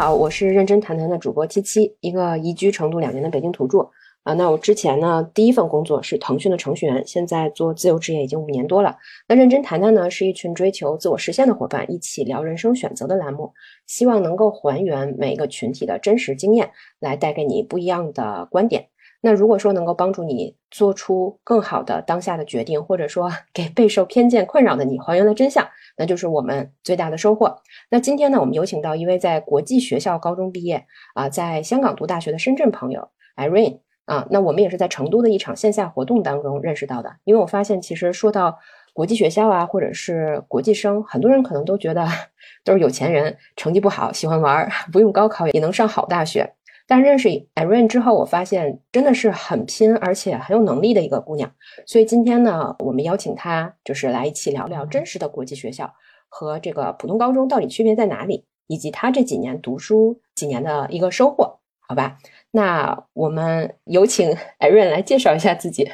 好，我是认真谈谈的主播七七，一个移居成都两年的北京土著啊。那我之前呢，第一份工作是腾讯的程序员，现在做自由职业已经五年多了。那认真谈谈呢，是一群追求自我实现的伙伴，一起聊人生选择的栏目，希望能够还原每个群体的真实经验，来带给你不一样的观点。那如果说能够帮助你做出更好的当下的决定，或者说给备受偏见困扰的你还原了真相，那就是我们最大的收获。那今天呢，我们有请到一位在国际学校高中毕业啊，在香港读大学的深圳朋友 Irene 啊。那我们也是在成都的一场线下活动当中认识到的。因为我发现，其实说到国际学校啊，或者是国际生，很多人可能都觉得 都是有钱人，成绩不好，喜欢玩，不用高考也能上好大学。但认识 Irene 之后，我发现真的是很拼，而且很有能力的一个姑娘。所以今天呢，我们邀请她，就是来一起聊聊真实的国际学校和这个普通高中到底区别在哪里，以及她这几年读书几年的一个收获，好吧？那我们有请 Irene 来介绍一下自己。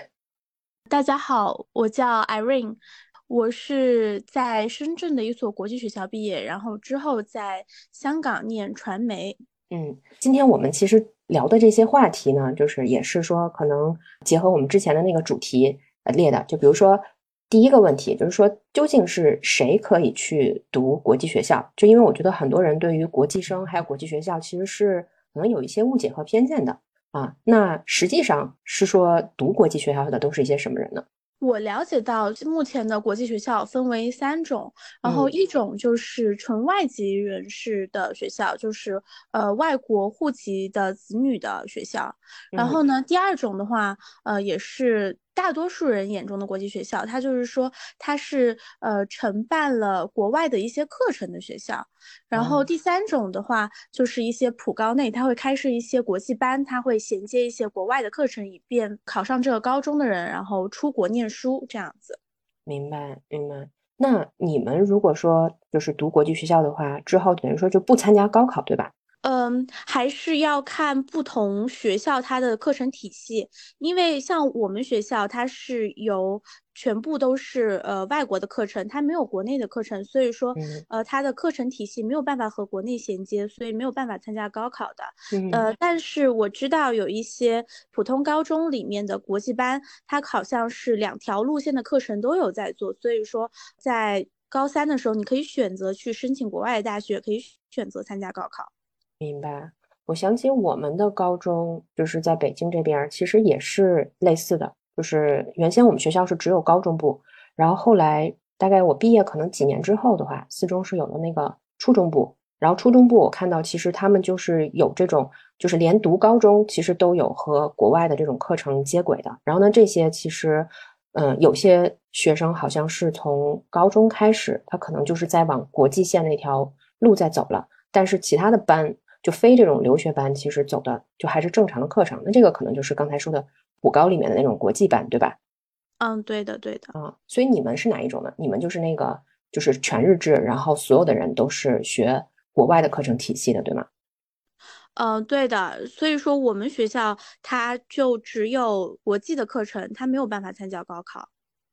大家好，我叫 Irene，我是在深圳的一所国际学校毕业，然后之后在香港念传媒。嗯，今天我们其实聊的这些话题呢，就是也是说可能结合我们之前的那个主题呃列的，就比如说第一个问题，就是说究竟是谁可以去读国际学校？就因为我觉得很多人对于国际生还有国际学校其实是可能有一些误解和偏见的啊。那实际上是说读国际学校的都是一些什么人呢？我了解到，目前的国际学校分为三种，然后一种就是纯外籍人士的学校，就是呃外国户籍的子女的学校。然后呢，第二种的话，呃也是。大多数人眼中的国际学校，它就是说它是呃承办了国外的一些课程的学校。然后第三种的话，就是一些普高内，它会开设一些国际班，它会衔接一些国外的课程，以便考上这个高中的人，然后出国念书这样子。明白，明白。那你们如果说就是读国际学校的话，之后等于说就不参加高考，对吧？嗯，还是要看不同学校它的课程体系，因为像我们学校，它是由全部都是呃外国的课程，它没有国内的课程，所以说呃它的课程体系没有办法和国内衔接，所以没有办法参加高考的。呃，但是我知道有一些普通高中里面的国际班，它好像是两条路线的课程都有在做，所以说在高三的时候，你可以选择去申请国外的大学，可以选择参加高考。明白，我想起我们的高中就是在北京这边，其实也是类似的，就是原先我们学校是只有高中部，然后后来大概我毕业可能几年之后的话，四中是有了那个初中部，然后初中部我看到其实他们就是有这种，就是连读高中其实都有和国外的这种课程接轨的，然后呢这些其实，嗯，有些学生好像是从高中开始，他可能就是在往国际线那条路在走了，但是其他的班。就非这种留学班，其实走的就还是正常的课程。那这个可能就是刚才说的普高里面的那种国际班，对吧？嗯，对的，对的。啊，所以你们是哪一种呢？你们就是那个就是全日制，然后所有的人都是学国外的课程体系的，对吗？嗯，对的。所以说我们学校它就只有国际的课程，它没有办法参加高考。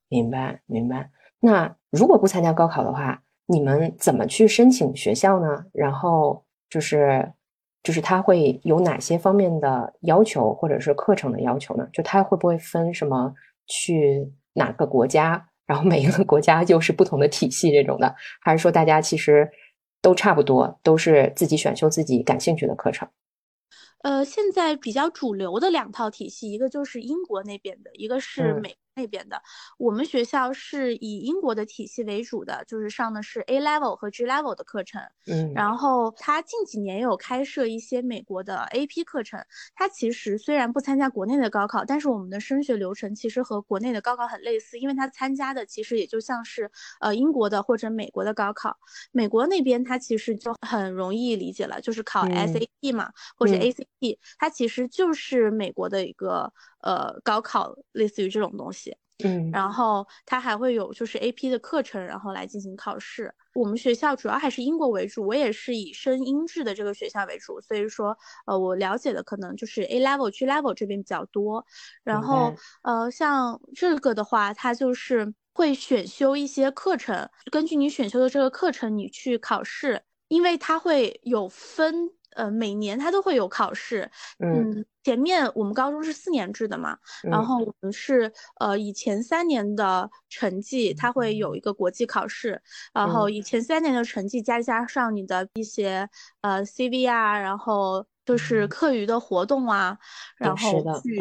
明白，明白。那如果不参加高考的话，你们怎么去申请学校呢？然后就是。就是他会有哪些方面的要求，或者是课程的要求呢？就他会不会分什么去哪个国家，然后每一个国家又是不同的体系这种的，还是说大家其实都差不多，都是自己选修自己感兴趣的课程？呃，现在比较主流的两套体系，一个就是英国那边的，一个是美。那边的，我们学校是以英国的体系为主的，就是上的是 A level 和 G level 的课程。嗯，然后他近几年有开设一些美国的 AP 课程。他其实虽然不参加国内的高考，但是我们的升学流程其实和国内的高考很类似，因为他参加的其实也就像是呃英国的或者美国的高考。美国那边它其实就很容易理解了，就是考 SAT 嘛，或者 ACT，它其实就是美国的一个。呃，高考类似于这种东西，嗯，然后它还会有就是 A P 的课程，然后来进行考试。我们学校主要还是英国为主，我也是以升英制的这个学校为主，所以说，呃，我了解的可能就是 A level、G level 这边比较多。然后，呃，像这个的话，它就是会选修一些课程，根据你选修的这个课程，你去考试。因为它会有分，呃，每年它都会有考试。嗯，前面我们高中是四年制的嘛，然后我们是呃以前三年的成绩，它会有一个国际考试，然后以前三年的成绩加加上你的一些呃 CV 啊，然后就是课余的活动啊，然后去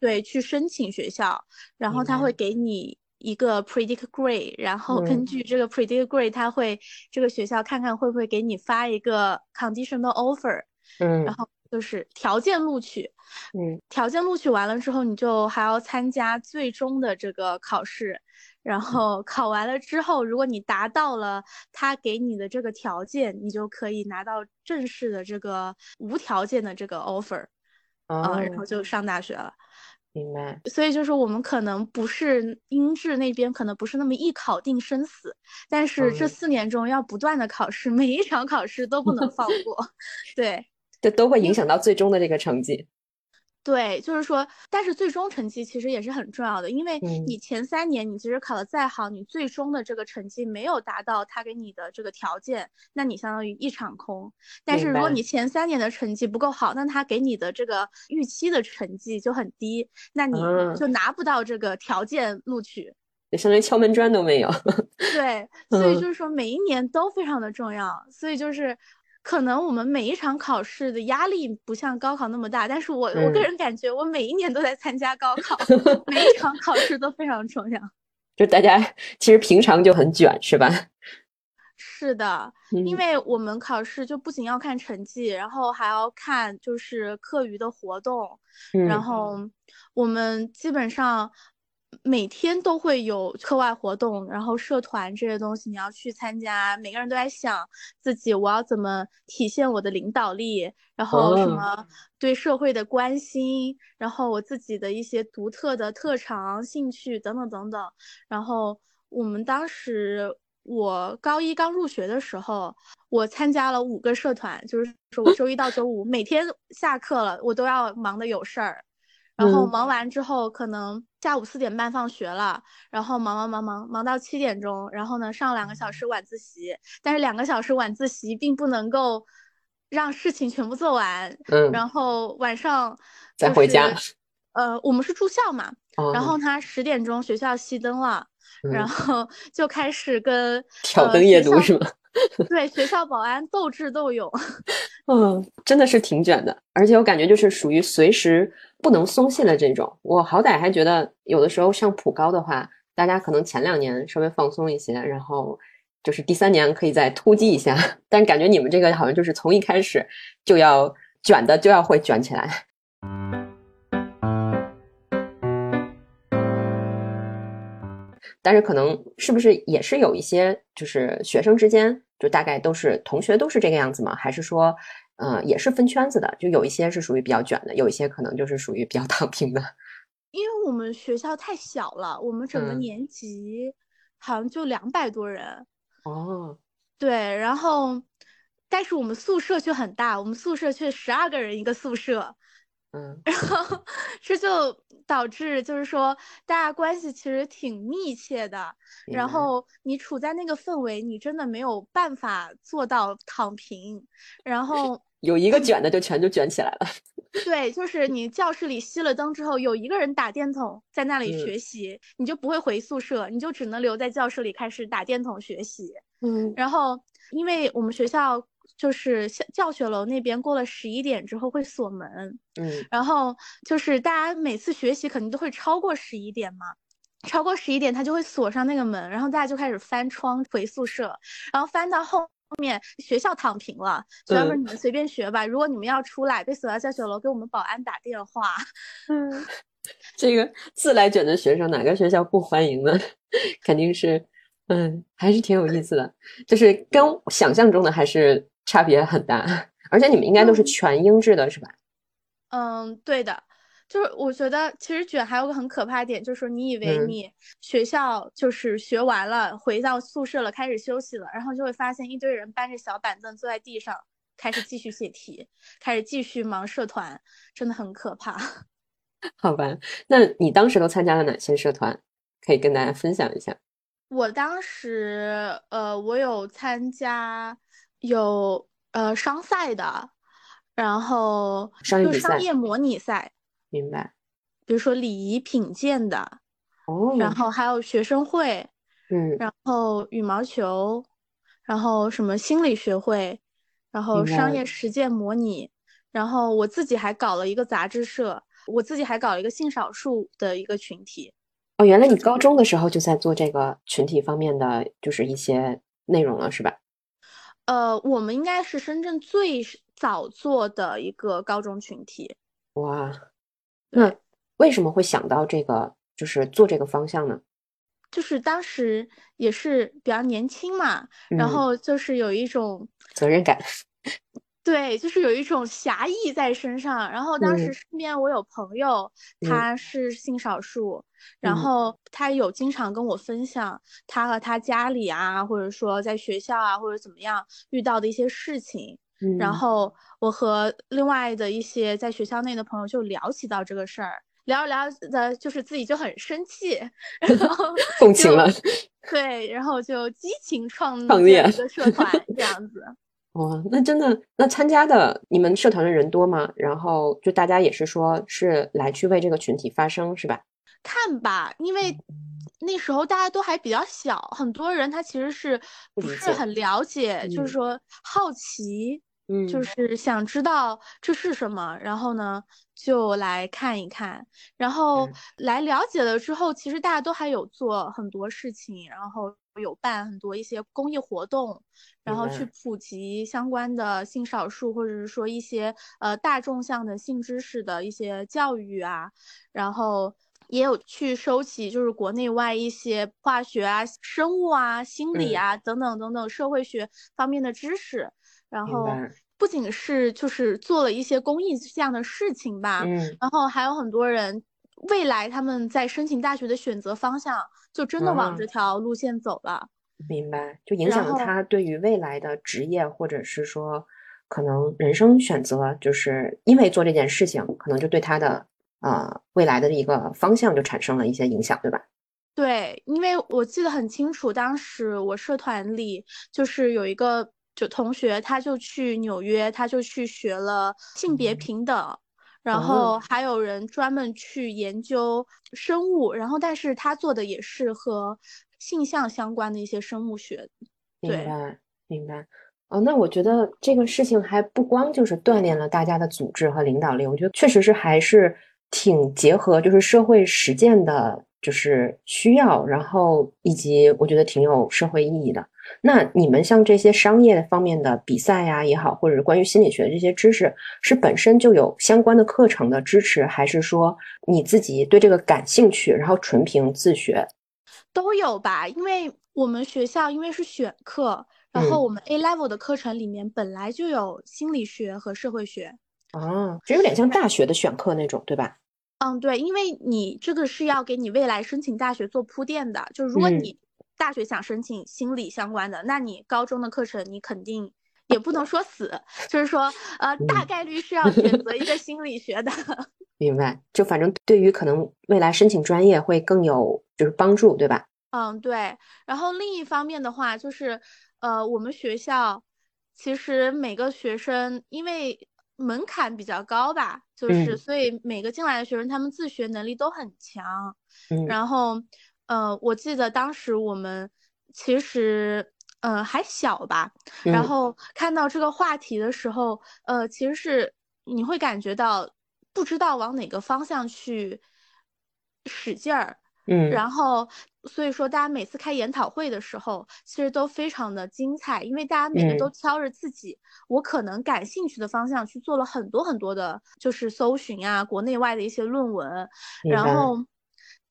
对去申请学校，然后他会给你。一个 predict grade，然后根据这个 predict grade，他会这个学校看看会不会给你发一个 conditional offer，嗯，然后就是条件录取，嗯，条件录取完了之后，你就还要参加最终的这个考试，然后考完了之后，如果你达到了他给你的这个条件，你就可以拿到正式的这个无条件的这个 offer，啊，然后就上大学了。明白，所以就是我们可能不是英制那边，可能不是那么一考定生死，但是这四年中要不断的考试，每一场考试都不能放过，对，这都会影响到最终的这个成绩。对，就是说，但是最终成绩其实也是很重要的，因为你前三年你其实考的再好，你最终的这个成绩没有达到他给你的这个条件，那你相当于一场空。但是如果你前三年的成绩不够好，那他给你的这个预期的成绩就很低，那你就拿不到这个条件录取，也相当于敲门砖都没有。对，所以就是说每一年都非常的重要，所以就是。可能我们每一场考试的压力不像高考那么大，但是我我个人感觉我每一年都在参加高考，每一场考试都非常重要。就大家其实平常就很卷，是吧？是的，因为我们考试就不仅要看成绩，然后还要看就是课余的活动，然后我们基本上。每天都会有课外活动，然后社团这些东西你要去参加。每个人都在想自己我要怎么体现我的领导力，然后什么对社会的关心，然后我自己的一些独特的特长、兴趣等等等等。然后我们当时我高一刚入学的时候，我参加了五个社团，就是说我周一到周五每天下课了，我都要忙的有事儿。然后忙完之后，可能下午四点半放学了，然后忙忙忙忙忙到七点钟，然后呢上两个小时晚自习，但是两个小时晚自习并不能够让事情全部做完，嗯，然后晚上再回家，呃，我们是住校嘛，然后他十点钟学校熄灯了，然后就开始跟 挑灯夜读是吗？对，学校保安斗智斗勇，嗯，真的是挺卷的，而且我感觉就是属于随时不能松懈的这种。我好歹还觉得有的时候上普高的话，大家可能前两年稍微放松一些，然后就是第三年可以再突击一下。但感觉你们这个好像就是从一开始就要卷的，就要会卷起来。但是可能是不是也是有一些就是学生之间。就大概都是同学都是这个样子吗？还是说，嗯，也是分圈子的？就有一些是属于比较卷的，有一些可能就是属于比较 躺平的。因为我们学校太小了，我们整个年级好像就两百多人。哦，对，然后但是我们宿舍却很大，我们宿舍却十二个人一个宿舍。嗯，然后这就导致就是说大家关系其实挺密切的，然后你处在那个氛围，你真的没有办法做到躺平。然后 有一个卷的就全就卷起来了。对，就是你教室里熄了灯之后，有一个人打电筒在那里学习，你就不会回宿舍，你就只能留在教室里开始打电筒学习。嗯，然后因为我们学校。就是教学楼那边过了十一点之后会锁门，嗯，然后就是大家每次学习肯定都会超过十一点嘛，超过十一点他就会锁上那个门，然后大家就开始翻窗回宿舍，然后翻到后面学校躺平了，学校说你们随便学吧，如果你们要出来被锁在教学楼，给我们保安打电话。嗯，这个自来卷的学生哪个学校不欢迎呢？肯定是，嗯，还是挺有意思的，就是跟想象中的还是。差别很大，而且你们应该都是全英制的，是吧？嗯，对的，就是我觉得其实卷还有个很可怕的点，就是说你以为你学校就是学完了，回到宿舍了，开始休息了，然后就会发现一堆人搬着小板凳坐在地上，开始继续写题，开始继续忙社团，真的很可怕。好吧，那你当时都参加了哪些社团？可以跟大家分享一下。我当时，呃，我有参加。有呃商赛的，然后商业比赛就商业模拟赛，明白。比如说礼仪品鉴的，哦，然后还有学生会，嗯，然后羽毛球，然后什么心理学会，然后商业实践模拟，然后我自己还搞了一个杂志社，我自己还搞了一个性少数的一个群体。哦，原来你高中的时候就在做这个群体方面的，就是一些内容了，是吧？呃，我们应该是深圳最早做的一个高中群体。哇，那为什么会想到这个，就是做这个方向呢？就是当时也是比较年轻嘛，然嗯后就是有一种责任感，对，就是有一种侠义在身上。然后当时嗯身边我有朋友，嗯他是性少数，然嗯后他有经常跟我分享他和他家里啊，或者说在学校啊，或者怎么样遇到的一些事情。然嗯后我和另外的一些在学校内的朋友就聊起到这个事儿，聊着聊着的，就是自己就很生气，然后就共情了。对，然后就激情创创建一个社团这样子。哇，那真的，那参加的你们社团的人多吗？然后就大家也是说是来去为这个群体发声，是吧？看吧，因为嗯。那时候大家都还比较小，很多人他其实是不是很了解，就嗯是。说好奇，嗯。就是想知道这是什么，然后呢就来看一看，然后嗯。来了解了之后，其实大家都还有做很多事情，然后有办很多一些公益活动，然后去。普及相关的性少数或者是说一些呃大众向的性知识的一些教育啊，然后也有去收集就是国内外一些化学啊、生物啊、心理嗯。啊、等等等等社会学方面的知识，然后。不仅是就是做了一些公益这样的事情吧，嗯。然后还有很多人未来他们在申请大学的选择方向就真的往啊这条路线走了。明白，就影响了他对于未来的职业，或者是说可能人生选择，就是因为做这件事情，可能就对他的呃未来的一个方向就产生了一些影响，对吧？对，因为我记得很清楚，当时我社团里就是有一个就同学，他就去纽约，他就去学了性别嗯平等，然哦后还有人专门去研究生物，然后但是他做的也是和性向相关的一些生物学。对明白，明白。哦，那我觉得这个事情还不光就是锻炼了大家的组织和领导力，我觉得确实是还是挺结合就是社会实践的，就是需要，然后以及我觉得挺有社会意义的。那你们像这些商业方面的比赛呀也好，或者是关于心理学的这些知识，是本身就有相关的课程的支持，还是说你自己对这个感兴趣，然后纯凭自学？都有吧，因为我们学校因为是选课，然后嗯我们 A level 的课程里面本来就有心理学和社会学。啊，这有点像大学的选课那种，对吧？嗯，对，因为你这个是要给你未来申请大学做铺垫的。就如果嗯你大学想申请心理相关的，那你高中的课程你肯定也不能说死，就是说呃大嗯概率是要选择一个心理学的。明白，就反正对于可能未来申请专业会更有就是帮助，对吧？嗯，对。然后另一方面的话，就是呃，我们学校其实每个学生因为门槛比较高吧，就是嗯所以每个进来的学生他们自学能力都很强。嗯然后呃，我记得当时我们其实呃还小吧，然嗯。后看到这个话题的时候，呃，其实是你会感觉到不知道往哪个方向去使劲儿。嗯。然后，所以说大家每次开研讨会的时候，其实都非常的精彩，因为大家每个都嗯。挑着自己我可能感兴趣的方向去做了很多很多的，就是搜寻啊，国内外的一些论文，然后，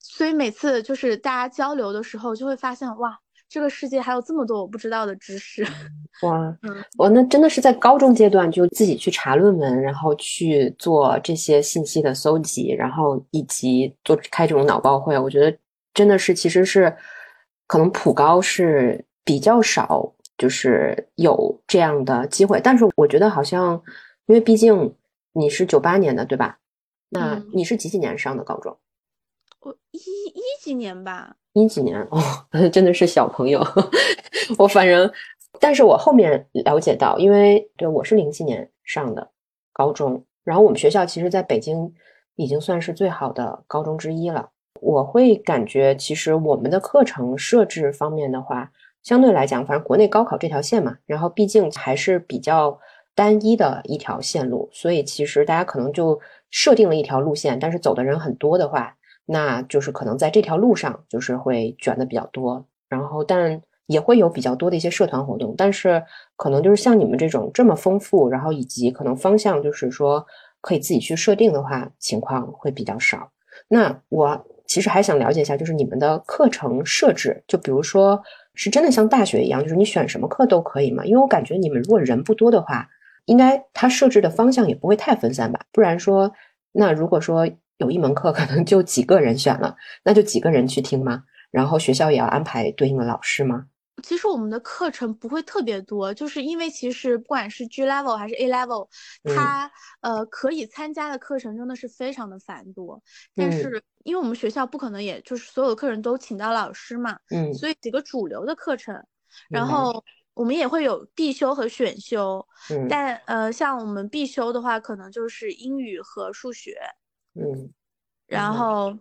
所以每次就是大家交流的时候，就会发现哇，这个世界还有这么多我不知道的知识。哇嗯，哇，那真的是在高中阶段就自己去查论文，然后去做这些信息的搜集，然后以及做开这种脑报会，我觉得真的是其实是可能普高是比较少，就是有这样的机会。但是我觉得好像，因为毕竟你是九八年的，对吧？那嗯你是几几年上的高中？我一一几年吧，一几年哦，真的是小朋友。我反正但是我后面了解到，因为对我是零七年上的高中，然后我们学校其实在北京已经算是最好的高中之一了。我会感觉，其实我们的课程设置方面的话，相对来讲，反正国内高考这条线嘛，然后毕竟还是比较单一的一条线路，所以其实大家可能就设定了一条路线，但是走的人很多的话，那就是可能在这条路上就是会卷的比较多，然后但也会有比较多的一些社团活动，但是可能就是像你们这种这么丰富，然后以及可能方向就是说可以自己去设定的话，情况会比较少。那我。其实还想了解一下，就是你们的课程设置，就比如说是真的像大学一样，就是你选什么课都可以吗？因为我感觉你们如果人不多的话，应该它设置的方向也不会太分散吧？不然说，那如果说有一门课可能就几个人选了，那就几个人去听吗？然后学校也要安排对应的老师吗？其实我们的课程不会特别多，就是因为其实不管是 G level 还是 A level，它呃可以参加的课程真的是非常的繁多。但是因为我们学校不可能也就是所有的课程都请到老师嘛，嗯，所以几个主流的课程，然后我们也会有必修和选修。嗯，但呃像我们必修的话，可能就是英语和数学。嗯，然后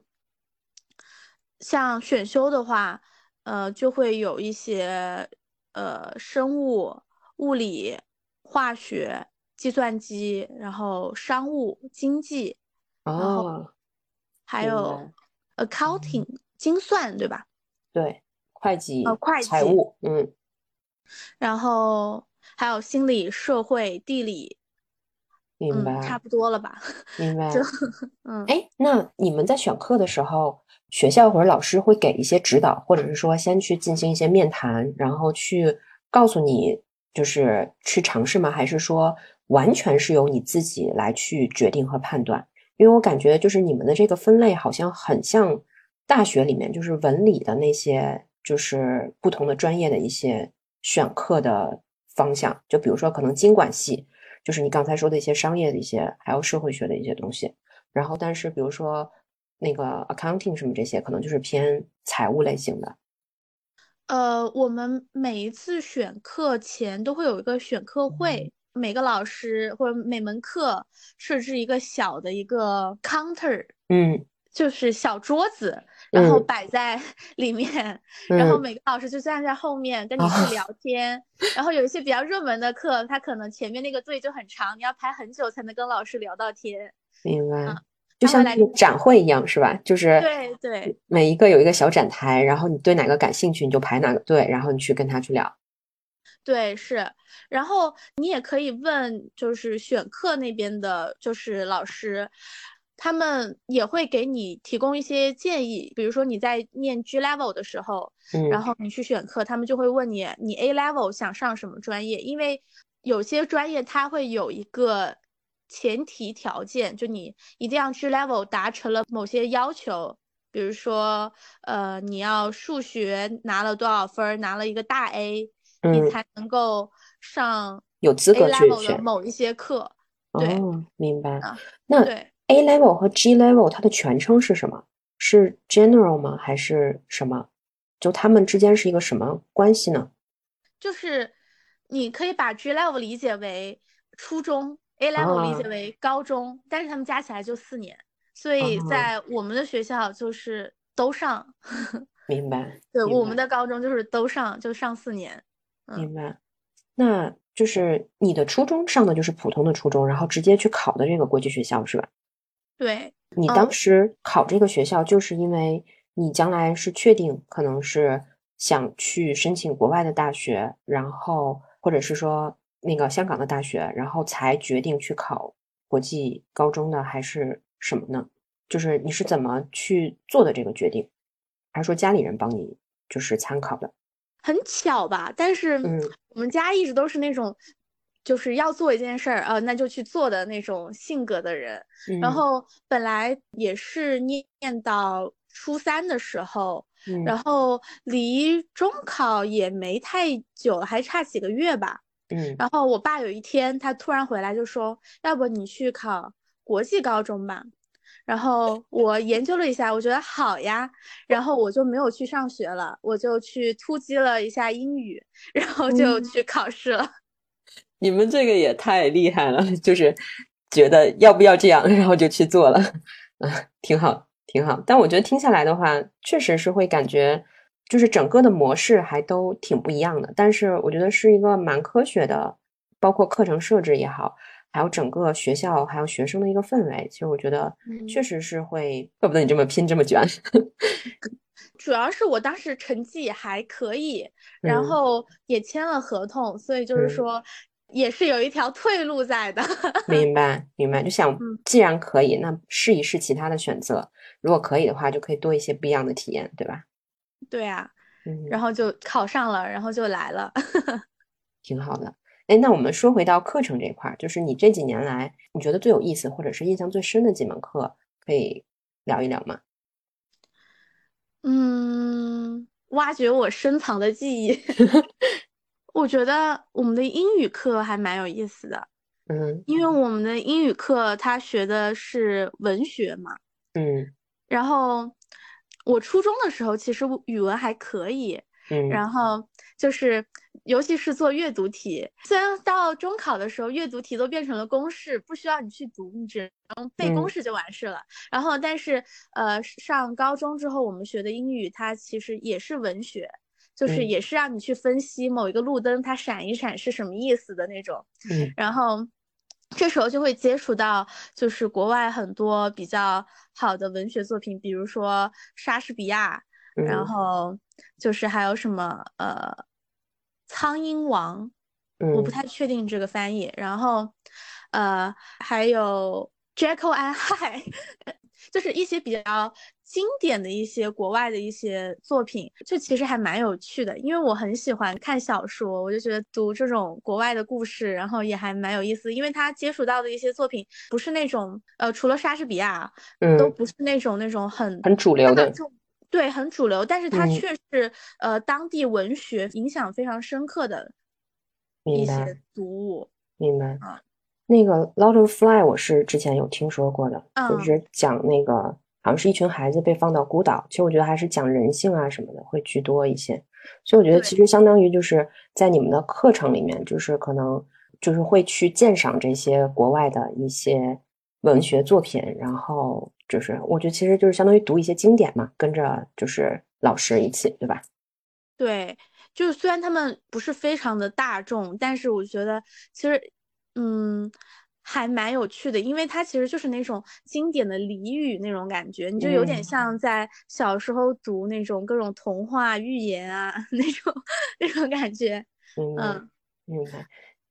像选修的话。呃，就会有一些呃生物、物理、化学、计算机，然后商务、经济，然后还有 accounting 精算，对吧？对，会计、呃会计、财务，嗯。然后还有心理、社会、地理，明白，差不多了吧？明白。就嗯，哎，那你们在选课的时候？学校或者老师会给一些指导，或者是说先去进行一些面谈，然后去告诉你就是去尝试吗？还是说完全是由你自己来去决定和判断？因为我感觉就是你们的这个分类好像很像大学里面就是文理的那些就是不同的专业的一些选课的方向。就比如说可能经管系就是你刚才说的一些商业的一些，还有社会学的一些东西。然后但是比如说。那个 accounting 什么这些，可能就是偏财务类型的。呃，我们每一次选课前都会有一个选课会，每个老师或者每门课设置一个小的一个 counter，嗯，就是小桌子，然后摆在 里面，然后每个老师就站在后面跟你去聊天。然后有一些比较热门的课，他可能前面那个队就很长，你要排很久才能跟老师聊到天。明白。就像那个展会一样，是吧？就是对对，每一个有一个小展台，然后你对哪个感兴趣，你就排哪个队，然后你去跟他去聊。对，是。然后你也可以问，就是选课那边的，就是老师，他们也会给你提供一些建议。比如说你在念 G level 的时候，嗯，然后你去选课，他们就会问你，你 A level 想上什么专业？因为有些专业它会有一个。前提条件就你一定要 G level 达成了某些要求，比如说，呃，你要数学拿了多少分，拿了一个大 A，你才能够上有资格去选某一些课。对，明白。那 A level 和 G level 它的全称是什么？是 General 吗？还是什么？就他们之间是一个什么关系呢？就是你可以把 G level 理解为初中。A level 理解为高中，但是他们加起来就四年，所以在我们的学校就是都上。明白。对，我们的高中就是都上，就上四年。明白。那就是你的初中上的就是普通的初中，然后直接去考的这个国际学校是吧？对。你当时考这个学校，就是因为你将来是确定可能是想去申请国外的大学，然后或者是说。那个香港的大学，然后才决定去考国际高中的，还是什么呢？就是你是怎么去做的这个决定，还是说家里人帮你就是参考的？很巧吧，但是我们家一直都是那种就是要做一件事儿，呃，那就去做的那种性格的人。然后本来也是念到初三的时候，然后离中考也没太久，还差几个月吧。嗯，然后我爸有一天他突然回来就说，要不你去考国际高中吧。然后我研究了一下，我觉得好呀，然后我就没有去上学了，我就去突击了一下英语，然后就去考试了。你们这个也太厉害了，就是觉得要不要这样，然后就去做了，嗯，挺好，挺好。但我觉得听下来的话，确实是会感觉，就是整个的模式还都挺不一样的。但是我觉得是一个蛮科学的，包括课程设置也好，还有整个学校还有学生的一个氛围。其实我觉得确实是会，怪不得你这么拼这么卷。主要是我当时成绩也还可以，然后也签了合同，所以就是说。也是有一条退路在的，明白明白。就想，既然可以，那试一试其他的选择。如果可以的话，就可以多一些不一样的体验，对吧？对啊，嗯，然后就考上了，然后就来了，挺好的。哎，那我们说回到课程这块儿，就是你这几年来，你觉得最有意思或者是印象最深的几门课，可以聊一聊吗？嗯，挖掘我深藏的记忆。我觉得我们的英语课还蛮有意思的，嗯，因为我们的英语课他学的是文学嘛，嗯，然后我初中的时候其实语文还可以，嗯，然后就是尤其是做阅读题，虽然到中考的时候阅读题都变成了公式，不需要你去读，你只能背公式就完事了。然后但是呃上高中之后我们学的英语它其实也是文学。就是也是让你去分析某一个路灯它闪一闪是什么意思的那种，然后这时候就会接触到就是国外很多比较好的文学作品，比如说莎士比亚，然后就是还有什么呃苍蝇王，我不太确定这个翻译，然后呃还有 Jekyll and Hyde，就是一些比较。经典的一些国外的一些作品，就其实还蛮有趣的，因为我很喜欢看小说，我就觉得读这种国外的故事，然后也还蛮有意思，因为他接触到的一些作品不是那种呃，除了莎士比亚，嗯，都不是那种那种很很主流的，对，很主流，但是它却是呃当地文学影响非常深刻的一些读物，明白啊？那个《Lord of Fly》我是之前有听说过的，就是讲那个。好像是一群孩子被放到孤岛，其实我觉得还是讲人性啊什么的会居多一些，所以我觉得其实相当于就是在你们的课程里面，就是可能就是会去鉴赏这些国外的一些文学作品，然后就是我觉得其实就是相当于读一些经典嘛，跟着就是老师一起，对吧？对，就是虽然他们不是非常的大众，但是我觉得其实嗯。还蛮有趣的，因为它其实就是那种经典的俚语那种感觉，你就有点像在小时候读那种各种童话寓言啊 那种那种感觉。嗯，明白。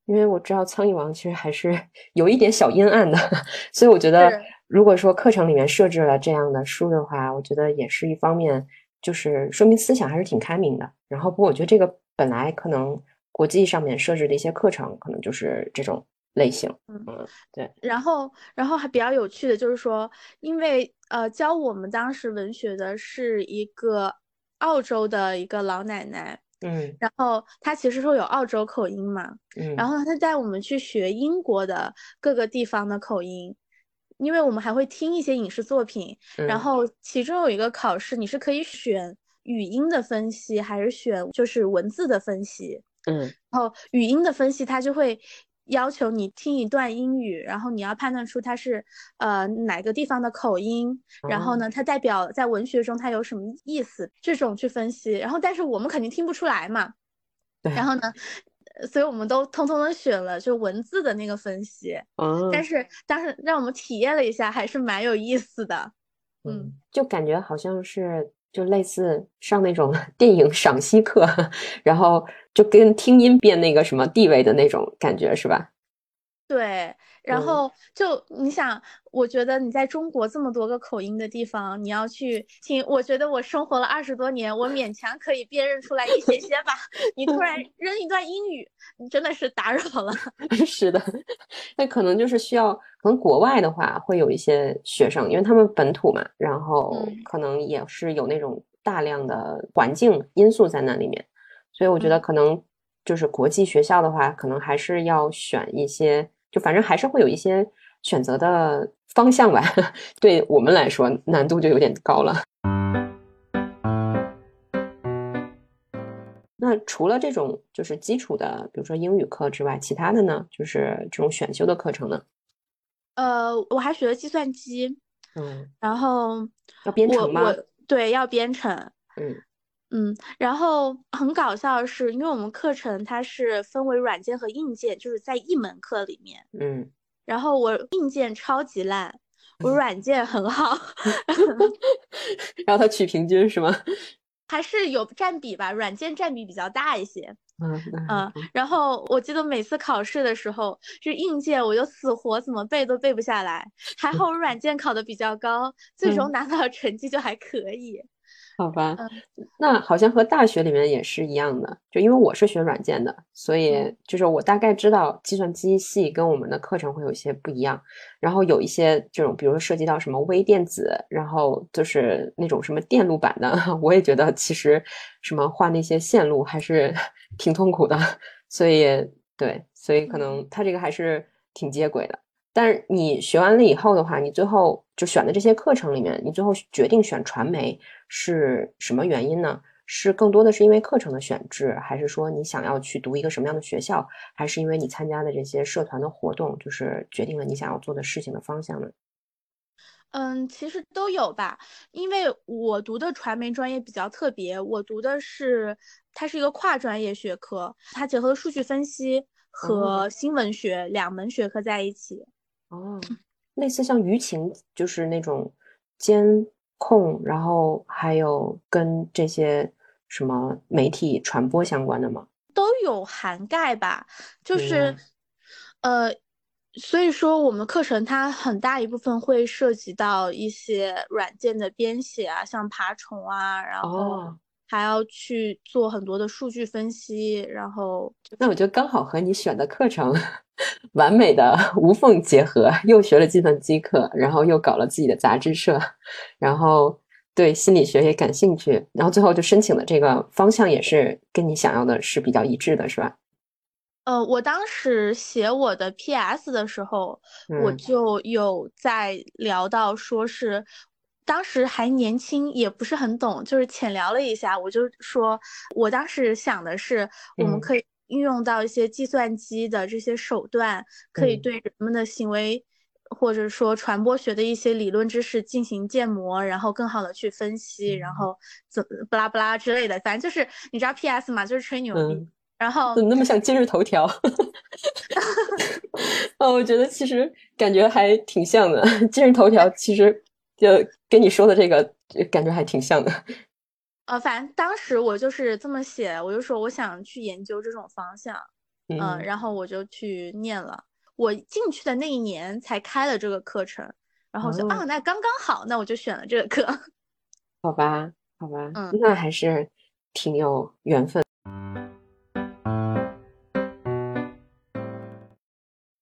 因为我知道《苍蝇王》其实还是 有一点小阴暗的，所以我觉得如果说课程里面设置了这样的书的话，我觉得也是一方面，就是说明思想还是挺开明的。然后，不过我觉得这个本来可能国际上面设置的一些课程，可能就是这种。类型，嗯，对，然后，然后还比较有趣的就是说，因为呃，教我们当时文学的是一个澳洲的一个老奶奶，嗯，然后她其实说有澳洲口音嘛，嗯，然后她带我们去学英国的各个地方的口音，因为我们还会听一些影视作品，然后其中有一个考试，你是可以选语音的分析，还是选就是文字的分析，嗯，然后语音的分析，它就会。要求你听一段英语，然后你要判断出它是呃哪个地方的口音，然后呢，它代表在文学中它有什么意思，这种去分析。然后，但是我们肯定听不出来嘛。然后呢，所以我们都通通的选了就文字的那个分析。嗯。但是当时让我们体验了一下，还是蛮有意思的。嗯，就感觉好像是。就类似上那种 电影赏析课，然后就跟听音辨那个什么地位的那种感觉，是吧？对。然后就你想，我觉得你在中国这么多个口音的地方，你要去听，我觉得我生活了二十多年，我勉强可以辨认出来一些些吧。你突然 扔一段英语，你真的是打扰了。是的，那可能就是需要，可能国外的话会有一些学生，因为他们本土嘛，然后可能也是有那种大量的环境因素在那里面，所以我觉得可能就是国际学校的话，可能还是要选一些。就反正还是会有一些选择的方向吧，对我们来说难度就有点高了。那除了这种就是基础的，比如说英语课之外，其他的呢，就是这种选修的课程呢？呃，我还学了计算机，嗯，然后要编程吗？对，要编程。嗯嗯，然后很搞笑的是，因为我们课程它是分为软件和硬件，就是在一门课里面。嗯，然后我硬件超级烂，我软件很好。然后他取平均是吗？还是有占比吧，软件占比比较大一些。嗯嗯，然后我记得每次考试的时候，就硬件我就死活怎么背都背不下来，还好我软件考的比较高，最终拿到的成绩就还可以。好吧，那好像和大学里面也是一样的，就因为我是学软件的，所以就是我大概知道计算机系跟我们的课程会有一些不一样。然后有一些这种，比如说涉及到什么微电子，然后就是那种什么电路板的，我也觉得其实什么画那些线路还是 挺痛苦的。所以对，所以可能它这个还是挺接轨的。但是你学完了以后的话，你最后就选的这些课程里面，你最后决定选传媒是什么原因呢？是更多的是因为课程的选制，还是说你想要去读一个什么样的学校，还是因为你参加的这些社团的活动，就是决定了你想要做的事情的方向呢？嗯，其实都有吧。因为我读的传媒专业比较特别，我读的是它是一个跨专业学科，它结合了数据分析和新闻学两门学科在一起。哦，类似像舆情，就是那种监控，然后还有跟这些什么媒体传播相关的吗？都有涵盖吧，就是，呃，所以说我们课程它很大一部分会涉及到一些软件的编写啊，像爬虫啊，然后。还要去做很多的数据分析，然后那我觉得刚好和你选的课程 完美的 无缝结合，又学了计算机课，然后又搞了自己的杂志社，然后对心理学也感兴趣，然后最后就申请的这个方向也是跟你想要的是比较一致的，是吧？呃，我当时写我的 PS 的时候，我就有在聊到说是。当时还年轻，也不是很懂，就是浅聊了一下。我就说，我当时想的是，我们可以运用到一些计算机的这些手段，可以对人们的行为，或者说传播学的一些理论知识进行建模，然后更好的去分析，然后怎不拉不拉之类的。反正就是你知道 PS 嘛，就是吹牛逼。然后怎么那么像今日头条？哦，我觉得其实感觉还挺像的。今日头条其实。就跟你说的这个感觉还挺像的，呃，反正当时我就是这么写，我就说我想去研究这种方向，嗯，然后我就去念了。我进去的那一年才开了这个课程，然后就啊，那刚刚好，那我就选了这个课。好吧，好吧，嗯，那还是挺有缘分。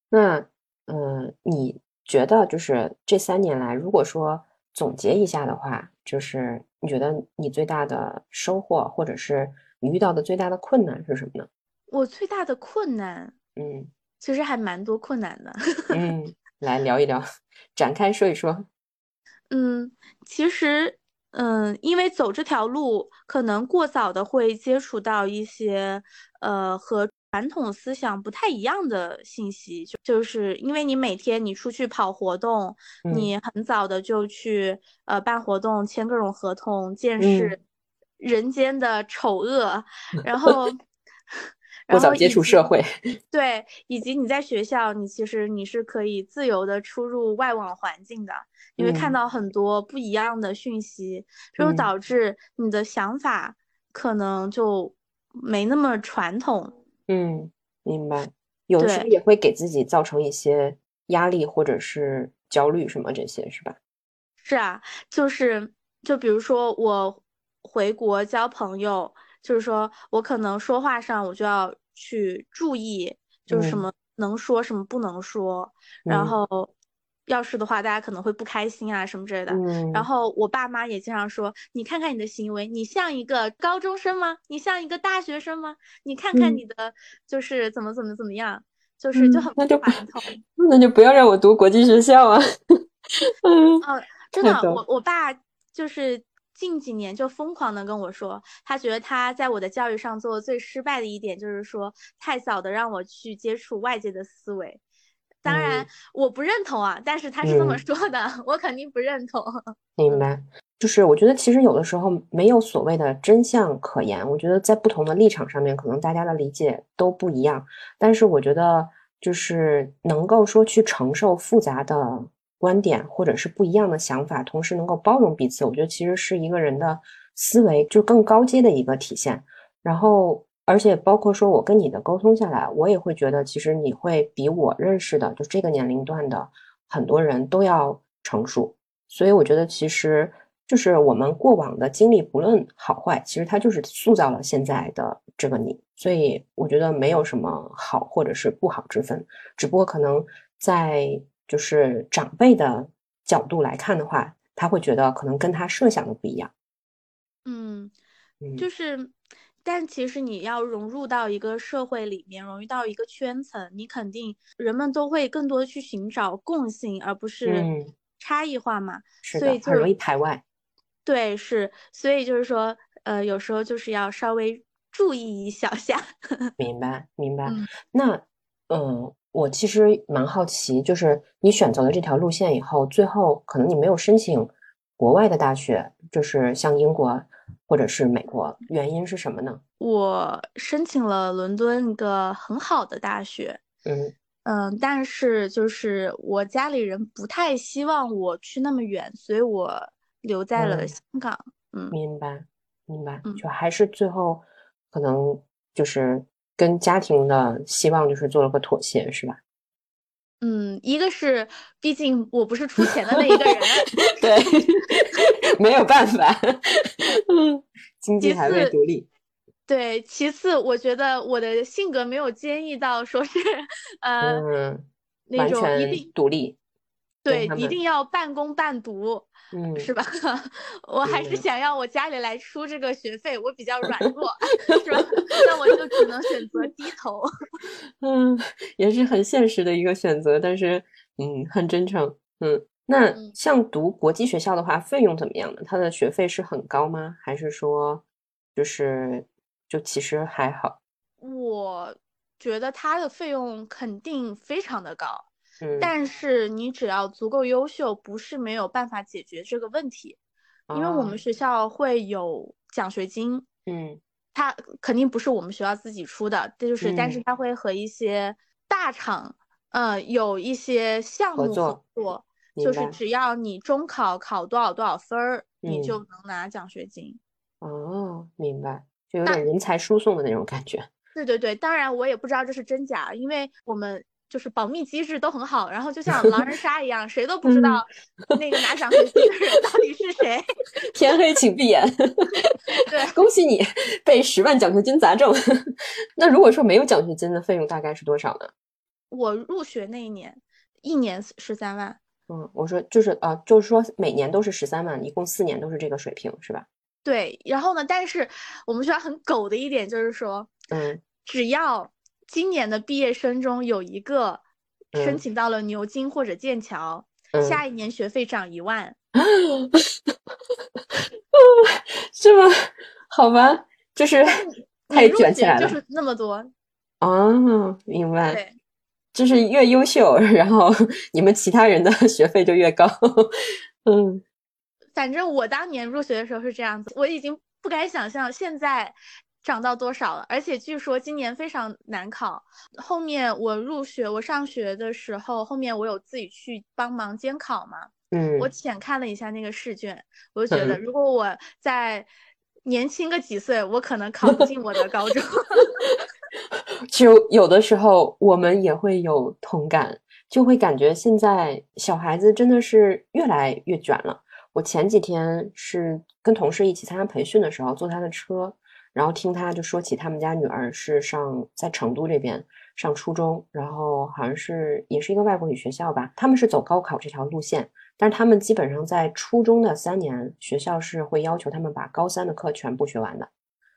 那，呃，你觉得就是这三年来，如果说。总结一下的话，就是你觉得你最大的收获，或者是你遇到的最大的困难是什么呢？我最大的困难，嗯，其实还蛮多困难的。嗯，来聊一聊，展开说一说。嗯，其实，嗯，因为走这条路，可能过早的会接触到一些，呃，和。传统思想不太一样的信息，就就是因为你每天你出去跑活动，你很早的就去呃办活动，签各种合同，见识人间的丑恶，然后 过早接触社会，对，以及你在学校，你其实你是可以自由的出入外网环境的，你会看到很多不一样的讯息，就导致你的想法可能就没那么传统。嗯，明白。有的时候也会给自己造成一些压力或者是焦虑什么这些，是吧？是啊，就是就比如说我回国交朋友，就是说我可能说话上我就要去注意，就是什么能说什么不能说，然后。要是的话，大家可能会不开心啊，什么之类的。然后我爸妈也经常说：“你看看你的行为，你像一个高中生吗？你像一个大学生吗？你看看你的就是怎么怎么怎么样。”就是就很那就。那就不要让我读国际学校啊！嗯，真的，我我爸就是近几年就疯狂的跟我说，他觉得他在我的教育上做的最失败的一点就是说太早的让我去接触外界的思维。当然我不认同啊，但是他是这么说的，我肯定不认同。明白，就是我觉得其实有的时候没有所谓的真相可言，我觉得在不同的立场上面，可能大家的理解都不一样。但是我觉得就是能够说去承受复杂的观点或者是不一样的想法，同时能够包容彼此，我觉得其实是一个人的思维就更高阶的一个体现。然后。而且包括说，我跟你的沟通下来，我也会觉得，其实你会比我认识的就这个年龄段的很多人都要成熟。所以我觉得，其实就是我们过往的经历，不论好坏，其实它就是塑造了现在的这个你。所以我觉得没有什么好或者是不好之分，只不过可能在就是长辈的角度来看的话，他会觉得可能跟他设想的不一样。嗯，就是。但其实你要融入到一个社会里面，融入到一个圈层，你肯定人们都会更多的去寻找共性，而不是差异化嘛。所以很容易排外。对，是，所以就是说，呃，有时候就是要稍微注意一小下。明白，明白。那，嗯，我其实蛮好奇，就是你选择了这条路线以后，最后可能你没有申请国外的大学，就是像英国。或者是美国，原因是什么呢？我申请了伦敦一个很好的大学，嗯嗯，但是就是我家里人不太希望我去那么远，所以我留在了香港。嗯，明白明白，就还是最后可能就是跟家庭的希望就是做了个妥协，是吧？嗯，一个是毕竟我不是出钱的那一个人，对。没有办法，经济还未独立。对，其次我觉得我的性格没有坚毅到说是，呃，那种一定独立。对，一定要半工半读，嗯，是吧？我还是想要我家里来出这个学费，我比较软 弱，是吧？那我就只能选择低头。嗯，也是很现实的一个选择，但是嗯，很真诚，嗯。那像读国际学校的话，费用怎么样呢？它的学费是很高吗？还是说，就是就其实还好？我觉得它的费用肯定非常的高，嗯，但是你只要足够优秀，不是没有办法解决这个问题，因为我们学校会有奖学金，嗯，它肯定不是我们学校自己出的，这就是，但是它会和一些大厂，呃，有一些项目合作。就是只要你中考考多少多少分儿，你就能拿奖学金。哦，明白，就有点人才输送的那种感觉。对对对，当然我也不知道这是真假，因为我们就是保密机制都很好，然后就像狼人杀一样，谁都 不知道那个拿奖学金的人到底是谁。天黑请闭眼。对，恭喜你被十万奖学金砸中。那如果说没有奖学金的费用大概是多少呢？我入学那一年，一年十三万。嗯，我说就是呃，就是说每年都是十三万，一共四年都是这个水平，是吧？对，然后呢，但是我们学校很狗的一点就是说，嗯，只要今年的毕业生中有一个申请到了牛津或者剑桥，下一年学费涨一万，是吗？好吧，就是 太卷起来了，就是那么多。哦，明白。对。就是越优秀，然后你们其他人的学费就越高。嗯，反正我当年入学的时候是这样子，我已经不敢想象现在涨到多少了。而且据说今年非常难考。后面我入学，我上学的时候，后面我有自己去帮忙监考嘛。嗯，我浅看了一下那个试卷，我就觉得如果我在年轻个几岁，我可能考不进我的高中。就有的时候我们也会有同感，就会感觉现在小孩子真的是越来越卷了。我前几天是跟同事一起参加培训的时候，坐他的车，然后听他就说起他们家女儿是上在成都这边上初中，然后好像是也是一个外国语学校吧，他们是走高考这条路线，但是他们基本上在初中的三年，学校是会要求他们把高三的课全部学完的。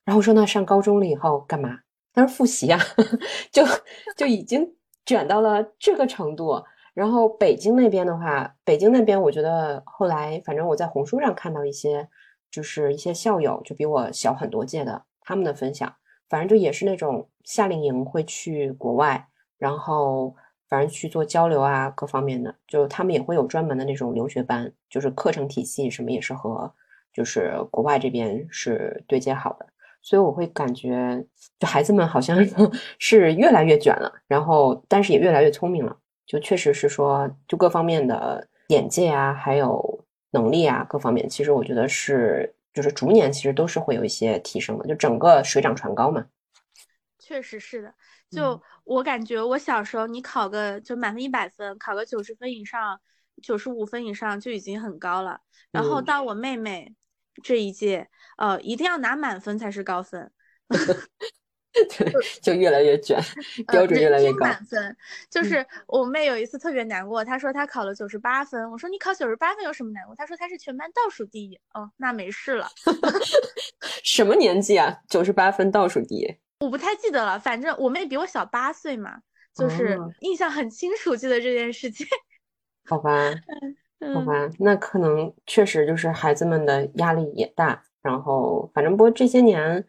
然后说那上高中了以后干嘛？他说复习啊，就就已经卷到了这个程度。然后北京那边的话，北京那边我觉得后来，反正我在红书上看到一些，就是一些校友，就比我小很多届的，他们的分享，反正就也是那种夏令营会去国外，然后反正去做交流啊，各方面的，就他们也会有专门的那种留学班，就是课程体系什么也是和就是国外这边是对接好的，所以我会感觉，就孩子们好像 是越来越卷了，然后但是也越来越聪明了。就确实是说，就各方面的眼界啊，还有能力啊，各方面，其实我觉得是，就是逐年其实都是会有一些提升的，就整个水涨船高嘛。确实是的，就我感觉我小时候，你考个就满分一百分，考个九十分以上，九十五分以上就已经很高了。然后到我妹妹这一届，呃，一定要拿满分才是高分。对，就越来越卷，标准越来越高。满分就是我妹有一次特别难过，她说她考了九十八分。我说你考九十八分有什么难过？她说她是全班倒数第一。哦，那没事了。什么年纪啊？九十八分倒数第一？我不太记得了，反正我妹比我小八岁嘛，就是印象很清楚，记得这件事情。好吧，好吧，那可能确实就是孩子们的压力也大，然后反正不过这些年。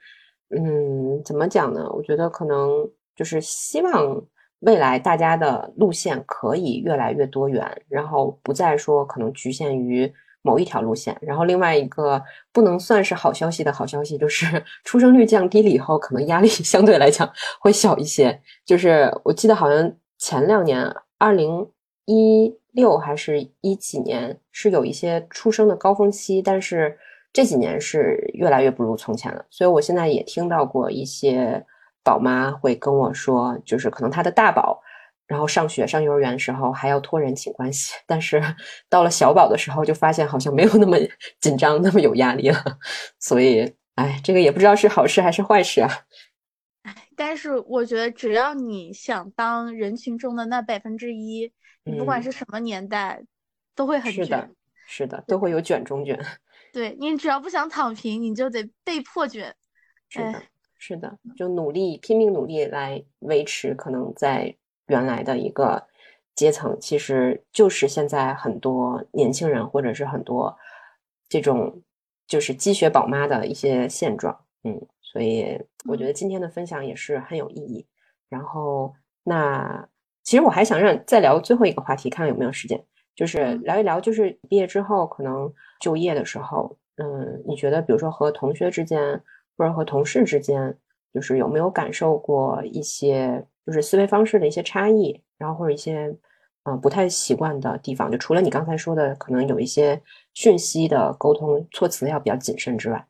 嗯，怎么讲呢？我觉得可能就是希望未来大家的路线可以越来越多元，然后不再说可能局限于某一条路线。然后另外一个不能算是好消息的好消息就是 出生率降低了以后，可能压力 相对来讲会小一些。就是我记得好像前两年，二零一六还是一几年是有一些出生的高峰期，但是。这几年是越来越不如从前了，所以我现在也听到过一些宝妈会跟我说，就是可能她的大宝，然后上学上幼儿园的时候还要托人请关系，但是 到了小宝的时候就发现好像没有那么 紧张，那么有压力了。所以，哎，这个也不知道是好事还是坏事啊。哎，但是我觉得只要你想当人群中的那百分之一，你不管是什么年代，都会很卷。是的，是的，都会有卷中卷。对你只要不想躺平，你就得被迫卷。是的，是的，就努力拼命努力来维持可能在原来的一个阶层，其实就是现在很多年轻人或者是很多这种就是积雪宝妈的一些现状。嗯，所以我觉得今天的分享也是很有意义。然后，那其实我还想让再聊最后一个话题，看看有没有时间。就是聊一聊，就是毕业之后可能就业的时候，嗯，你觉得，比如说和同学之间，或者和同事之间，就是有没有感受过一些就是思维方式的一些差异，然后或者一些嗯不太习惯的地方？就除了你刚才说的，可能有一些讯息的沟通措辞要比较谨慎之外，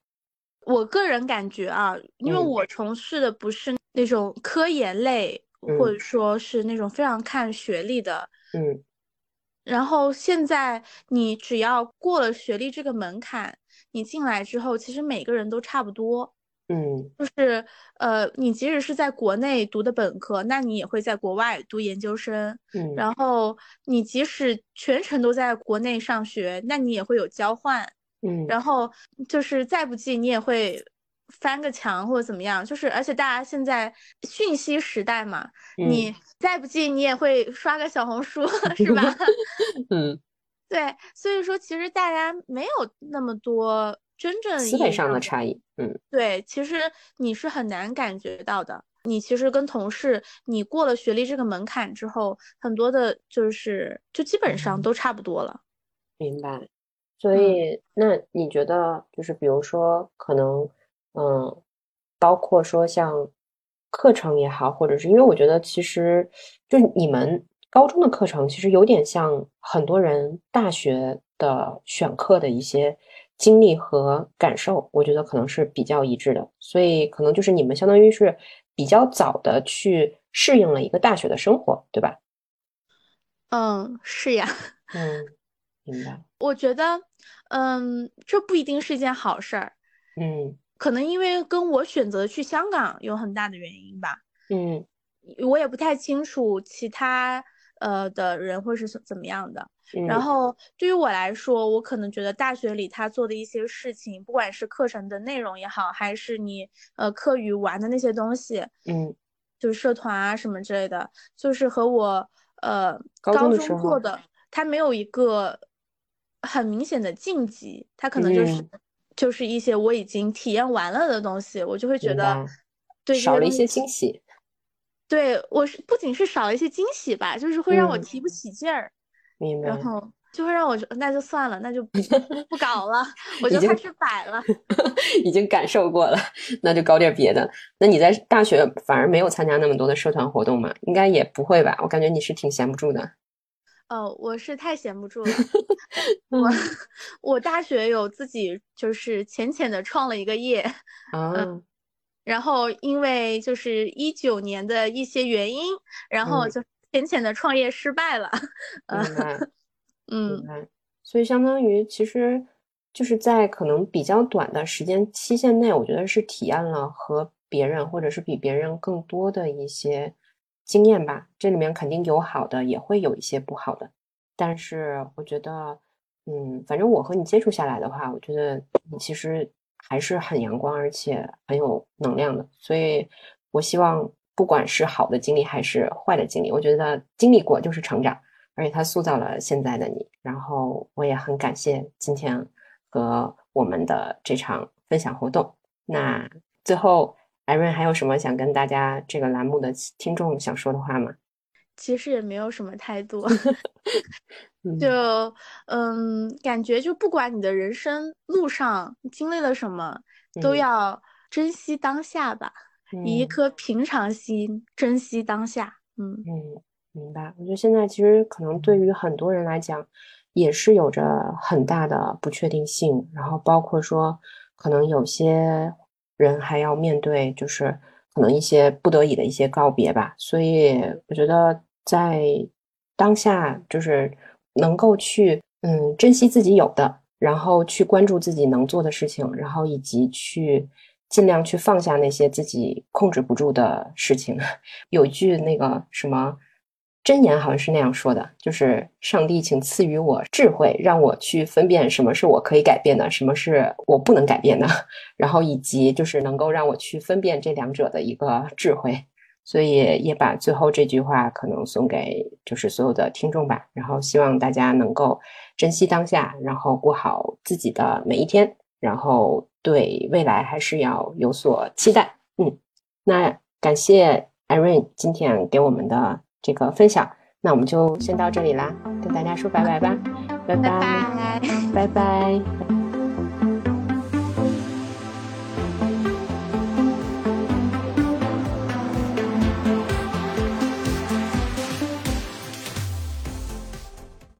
我个人感觉啊，因为我从事的不是那种科研类，或者说是那种非常看学历的，嗯。然后现在你只要过了学历这个门槛，你进来之后，其实每个人都差不多。嗯，就是呃，你即使是在国内读的本科，那你也会在国外读研究生。嗯，然后你即使全程都在国内上学，那你也会有交换。嗯，然后就是再不济，你也会。翻个墙或者怎么样，就是而且大家现在讯息时代嘛，你再不济你也会刷个小红书是吧？嗯，对，所以说其实大家没有那么多真正思维上的差异。嗯，对，其实你是很难感觉到的。你其实跟同事，你过了学历这个门槛之后，很多的就是就基本上都差不多了。明白。所以那你觉得就是比如说可能。嗯，包括说像课程也好，或者是因为我觉得其实就你们高中的课程，其实有点像很多人大学的选课的一些经历和感受，我觉得可能是比较一致的。所以可能就是你们相当于是比较早的去适应了一个大学的生活，对吧？嗯，是呀。嗯，明白。我觉得，嗯，这不一定是一件好事儿。嗯。可能因为跟我选择去香港有很大的原因吧，嗯，我也不太清楚其他呃的人会是怎么样的。然后对于我来说，我可能觉得大学里他做的一些事情，不管是课程的内容也好，还是你呃课余玩的那些东西，嗯，就是社团啊什么之类的，就是和我呃高中做的，他没有一个很明显的晋级，他可能就是就是一些我已经体验完了的东西，我就会觉得对少了一些惊喜。对我是不仅是少了一些惊喜吧，就是会让我提不起劲儿，明白。然后就会让我那就算了，那就 不搞了，我就开始摆了。已经感受过了，那就搞点别的。那你在大学反而没有参加那么多的社团活动嘛？应该也不会吧？我感觉你是挺闲不住的。哦，我是太闲不住了。我我大学有自己就是浅浅的创了一个业。嗯。然后，因为就是一九年的一些原因，然后就浅浅的创业失败了。嗯，所以相当于其实就是在可能比较短的时间期限内，我觉得是体验了和别人或者是比别人更多的一些经验吧。这里面肯定有好的，也会有一些不好的。但是我觉得，嗯，反正我和你接触下来的话，我觉得你其实。还是很阳光，而且很有能量的，所以我希望，不管是好的经历还是坏的经历，我觉得经历过就是成长，而且它塑造了现在的你。然后我也很感谢今天和我们的这场分享活动。那最后，艾瑞还有什么想跟大家这个栏目的听众想说的话吗？其实也没有什么太多，就嗯，感觉就不管你的人生路上经历了什么，都要珍惜当下吧，以一颗平常心珍惜当下。嗯嗯，明白。我觉得现在其实可能对于很多人来讲，也是有着很大的不确定性，然后包括说，可能有些人还要面对，就是。可能一些不得已的一些告别吧，所以我觉得在当下就是能够去嗯珍惜自己有的，然后去关注自己能做的事情，然后以及去尽量去放下那些自己控制不住的事情。有一句那个什么。箴言好像是那样说的，就是上帝，请赐予我智慧，让我去分辨什么是我可以改变的，什么是我不能改变的，然后以及就是能够让我去分辨这两者的一个智慧。所以也把最后这句话可能送给就是所有的听众吧，然后希望大家能够珍惜当下，然后过好自己的每一天，然后对未来还是要有所期待。嗯，那感谢 Irene 今天给我们的。这个分享，那我们就先到这里啦，跟大家说拜拜吧，拜拜，拜拜。